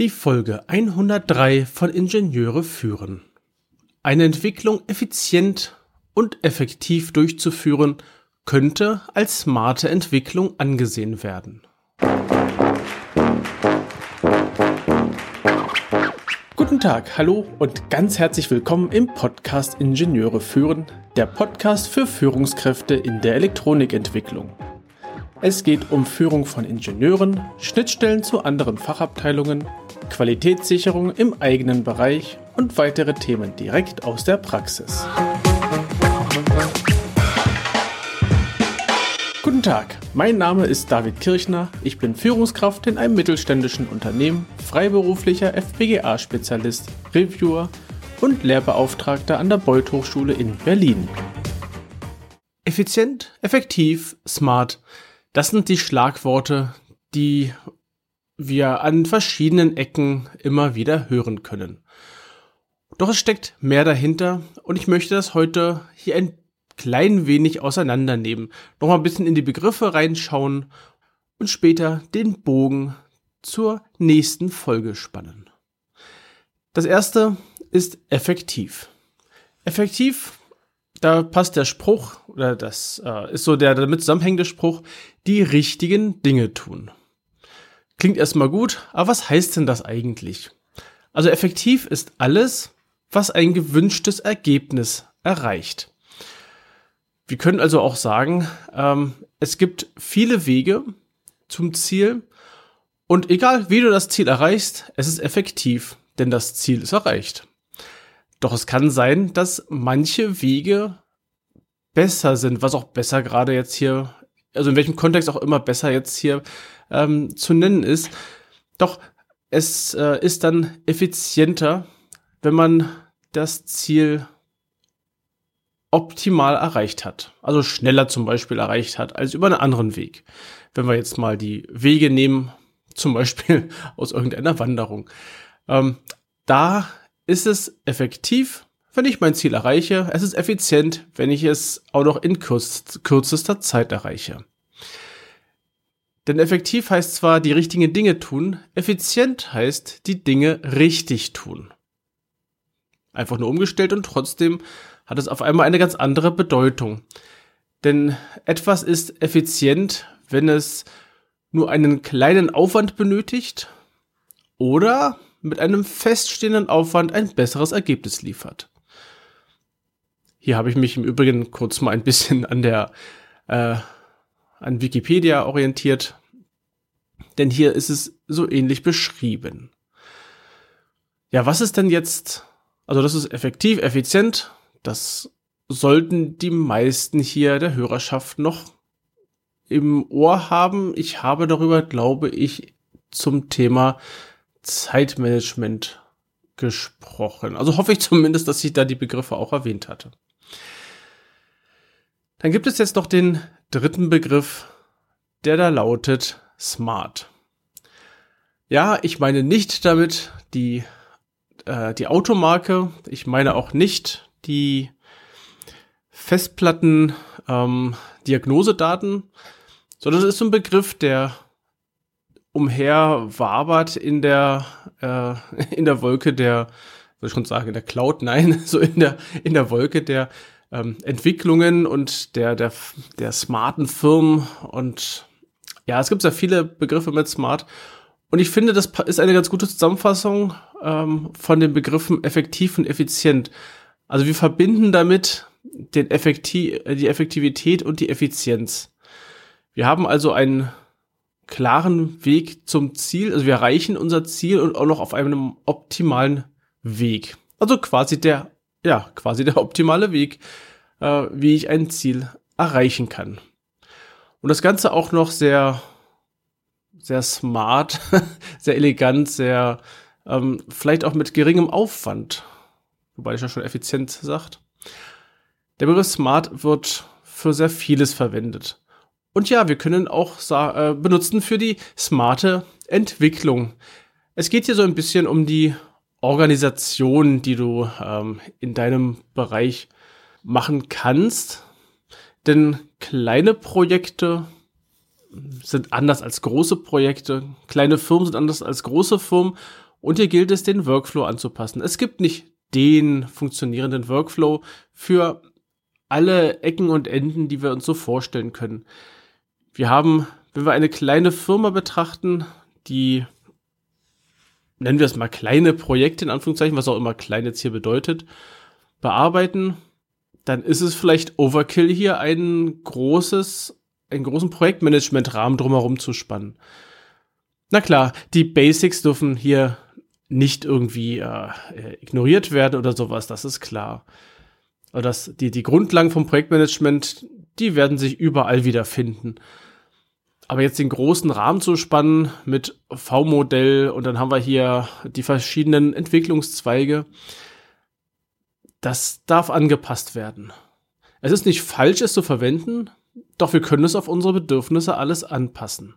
Die Folge 103 von Ingenieure führen. Eine Entwicklung effizient und effektiv durchzuführen, könnte als smarte Entwicklung angesehen werden. Guten Tag, hallo und ganz herzlich willkommen im Podcast Ingenieure führen, der Podcast für Führungskräfte in der Elektronikentwicklung. Es geht um Führung von Ingenieuren, Schnittstellen zu anderen Fachabteilungen, Qualitätssicherung im eigenen Bereich und weitere Themen direkt aus der Praxis. Guten Tag, mein Name ist David Kirchner, ich bin Führungskraft in einem mittelständischen Unternehmen, freiberuflicher FPGA-Spezialist, Reviewer und Lehrbeauftragter an der Beuth Hochschule in Berlin. Effizient, effektiv, smart – das sind die Schlagworte, die wir an verschiedenen Ecken immer wieder hören können. Doch es steckt mehr dahinter und ich möchte das heute hier ein klein wenig auseinandernehmen, nochmal ein bisschen in die Begriffe reinschauen und später den Bogen zur nächsten Folge spannen. Das erste ist effektiv. Effektiv da passt der Spruch, oder das äh, ist so der damit zusammenhängende Spruch, die richtigen Dinge tun. Klingt erstmal gut, aber was heißt denn das eigentlich? Also effektiv ist alles, was ein gewünschtes Ergebnis erreicht. Wir können also auch sagen, ähm, es gibt viele Wege zum Ziel und egal wie du das Ziel erreichst, es ist effektiv, denn das Ziel ist erreicht. Doch es kann sein, dass manche Wege besser sind, was auch besser gerade jetzt hier, also in welchem Kontext auch immer besser jetzt hier ähm, zu nennen ist. Doch es äh, ist dann effizienter, wenn man das Ziel optimal erreicht hat. Also schneller zum Beispiel erreicht hat als über einen anderen Weg. Wenn wir jetzt mal die Wege nehmen, zum Beispiel aus irgendeiner Wanderung. Ähm, da ist es effektiv, wenn ich mein Ziel erreiche. Es ist effizient, wenn ich es auch noch in kürz kürzester Zeit erreiche. Denn effektiv heißt zwar die richtigen Dinge tun, effizient heißt die Dinge richtig tun. Einfach nur umgestellt und trotzdem hat es auf einmal eine ganz andere Bedeutung. Denn etwas ist effizient, wenn es nur einen kleinen Aufwand benötigt oder mit einem feststehenden Aufwand ein besseres Ergebnis liefert. Hier habe ich mich im Übrigen kurz mal ein bisschen an der äh, an Wikipedia orientiert, denn hier ist es so ähnlich beschrieben. Ja, was ist denn jetzt? Also das ist effektiv, effizient. Das sollten die meisten hier der Hörerschaft noch im Ohr haben. Ich habe darüber, glaube ich, zum Thema Zeitmanagement gesprochen. Also hoffe ich zumindest, dass ich da die Begriffe auch erwähnt hatte. Dann gibt es jetzt noch den dritten Begriff, der da lautet Smart. Ja, ich meine nicht damit die, äh, die Automarke, ich meine auch nicht die Festplatten, ähm, sondern es ist ein Begriff, der umher wabert in der, äh, in der Wolke der, soll ich schon sagen, in der Cloud, nein, so in der, in der Wolke der ähm, Entwicklungen und der, der, der smarten Firmen und ja, es gibt sehr viele Begriffe mit smart. Und ich finde, das ist eine ganz gute Zusammenfassung ähm, von den Begriffen effektiv und effizient. Also wir verbinden damit den Effektiv die Effektivität und die Effizienz. Wir haben also einen klaren Weg zum Ziel. Also wir erreichen unser Ziel und auch noch auf einem optimalen Weg. Also quasi der, ja, quasi der optimale Weg, äh, wie ich ein Ziel erreichen kann. Und das Ganze auch noch sehr, sehr smart, sehr elegant, sehr, ähm, vielleicht auch mit geringem Aufwand. Wobei ich ja schon effizient sagt. Der Begriff smart wird für sehr vieles verwendet. Und ja, wir können auch äh, benutzen für die smarte Entwicklung. Es geht hier so ein bisschen um die Organisation, die du ähm, in deinem Bereich machen kannst. Denn kleine Projekte sind anders als große Projekte. Kleine Firmen sind anders als große Firmen. Und hier gilt es, den Workflow anzupassen. Es gibt nicht den funktionierenden Workflow für alle Ecken und Enden, die wir uns so vorstellen können. Wir haben, wenn wir eine kleine Firma betrachten, die nennen wir es mal kleine Projekte in Anführungszeichen, was auch immer klein jetzt hier bedeutet, bearbeiten, dann ist es vielleicht Overkill hier ein großes, einen großen Projektmanagement-Rahmen drumherum zu spannen. Na klar, die Basics dürfen hier nicht irgendwie äh, ignoriert werden oder sowas, das ist klar. Aber das, die, die Grundlagen vom Projektmanagement, die werden sich überall wiederfinden. Aber jetzt den großen Rahmen zu spannen mit V-Modell und dann haben wir hier die verschiedenen Entwicklungszweige, das darf angepasst werden. Es ist nicht falsch, es zu verwenden, doch wir können es auf unsere Bedürfnisse alles anpassen.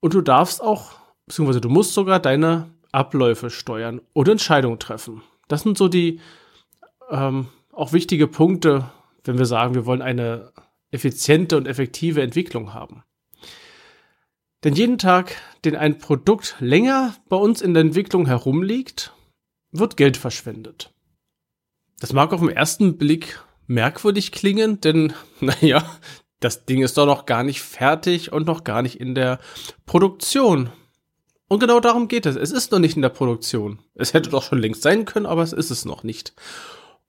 Und du darfst auch, beziehungsweise du musst sogar deine Abläufe steuern und Entscheidungen treffen. Das sind so die ähm, auch wichtige Punkte, wenn wir sagen, wir wollen eine effiziente und effektive Entwicklung haben. Denn jeden Tag, den ein Produkt länger bei uns in der Entwicklung herumliegt, wird Geld verschwendet. Das mag auf den ersten Blick merkwürdig klingen, denn, naja, das Ding ist doch noch gar nicht fertig und noch gar nicht in der Produktion. Und genau darum geht es. Es ist noch nicht in der Produktion. Es hätte doch schon längst sein können, aber es ist es noch nicht.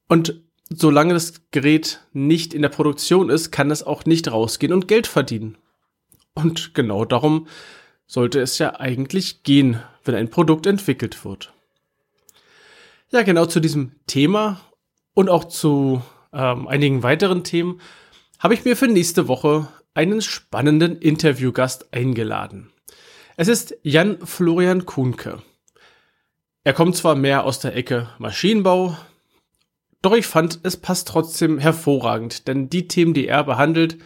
Und solange das Gerät nicht in der Produktion ist, kann es auch nicht rausgehen und Geld verdienen. Und genau darum sollte es ja eigentlich gehen, wenn ein Produkt entwickelt wird. Ja, genau zu diesem Thema und auch zu ähm, einigen weiteren Themen habe ich mir für nächste Woche einen spannenden Interviewgast eingeladen. Es ist Jan Florian Kuhnke. Er kommt zwar mehr aus der Ecke Maschinenbau, doch ich fand, es passt trotzdem hervorragend, denn die Themen, die er behandelt,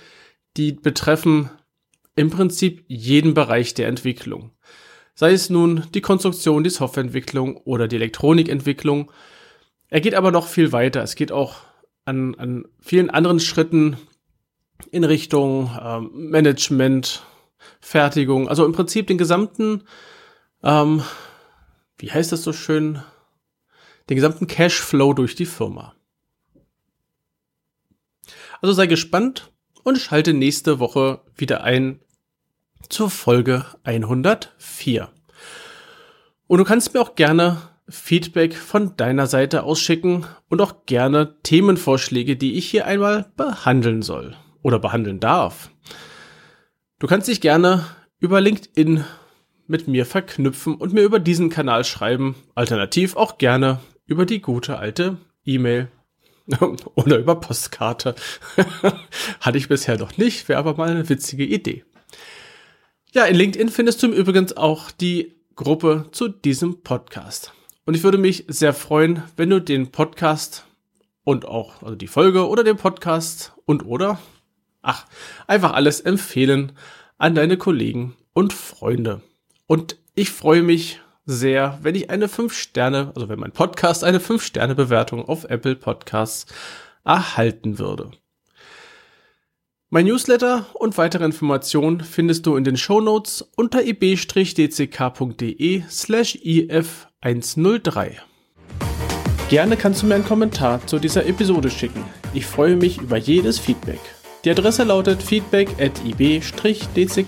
die betreffen im Prinzip jeden Bereich der Entwicklung. Sei es nun die Konstruktion, die Softwareentwicklung oder die Elektronikentwicklung. Er geht aber noch viel weiter. Es geht auch an, an vielen anderen Schritten in Richtung ähm, Management, Fertigung, also im Prinzip den gesamten, ähm, wie heißt das so schön, den gesamten Cashflow durch die Firma. Also sei gespannt und schalte nächste Woche wieder ein zur Folge 104. Und du kannst mir auch gerne Feedback von deiner Seite ausschicken und auch gerne Themenvorschläge, die ich hier einmal behandeln soll oder behandeln darf. Du kannst dich gerne über LinkedIn mit mir verknüpfen und mir über diesen Kanal schreiben, alternativ auch gerne über die gute alte E-Mail oder über Postkarte. Hatte ich bisher noch nicht, wäre aber mal eine witzige Idee. Ja, in LinkedIn findest du im Übrigen auch die Gruppe zu diesem Podcast. Und ich würde mich sehr freuen, wenn du den Podcast und auch also die Folge oder den Podcast und oder ach, einfach alles empfehlen an deine Kollegen und Freunde. Und ich freue mich sehr, wenn ich eine 5 Sterne, also wenn mein Podcast eine 5 Sterne Bewertung auf Apple Podcasts erhalten würde. Mein Newsletter und weitere Informationen findest du in den Show Notes unter ib-dck.de slash if103. Gerne kannst du mir einen Kommentar zu dieser Episode schicken. Ich freue mich über jedes Feedback. Die Adresse lautet feedback at ib-dck.de.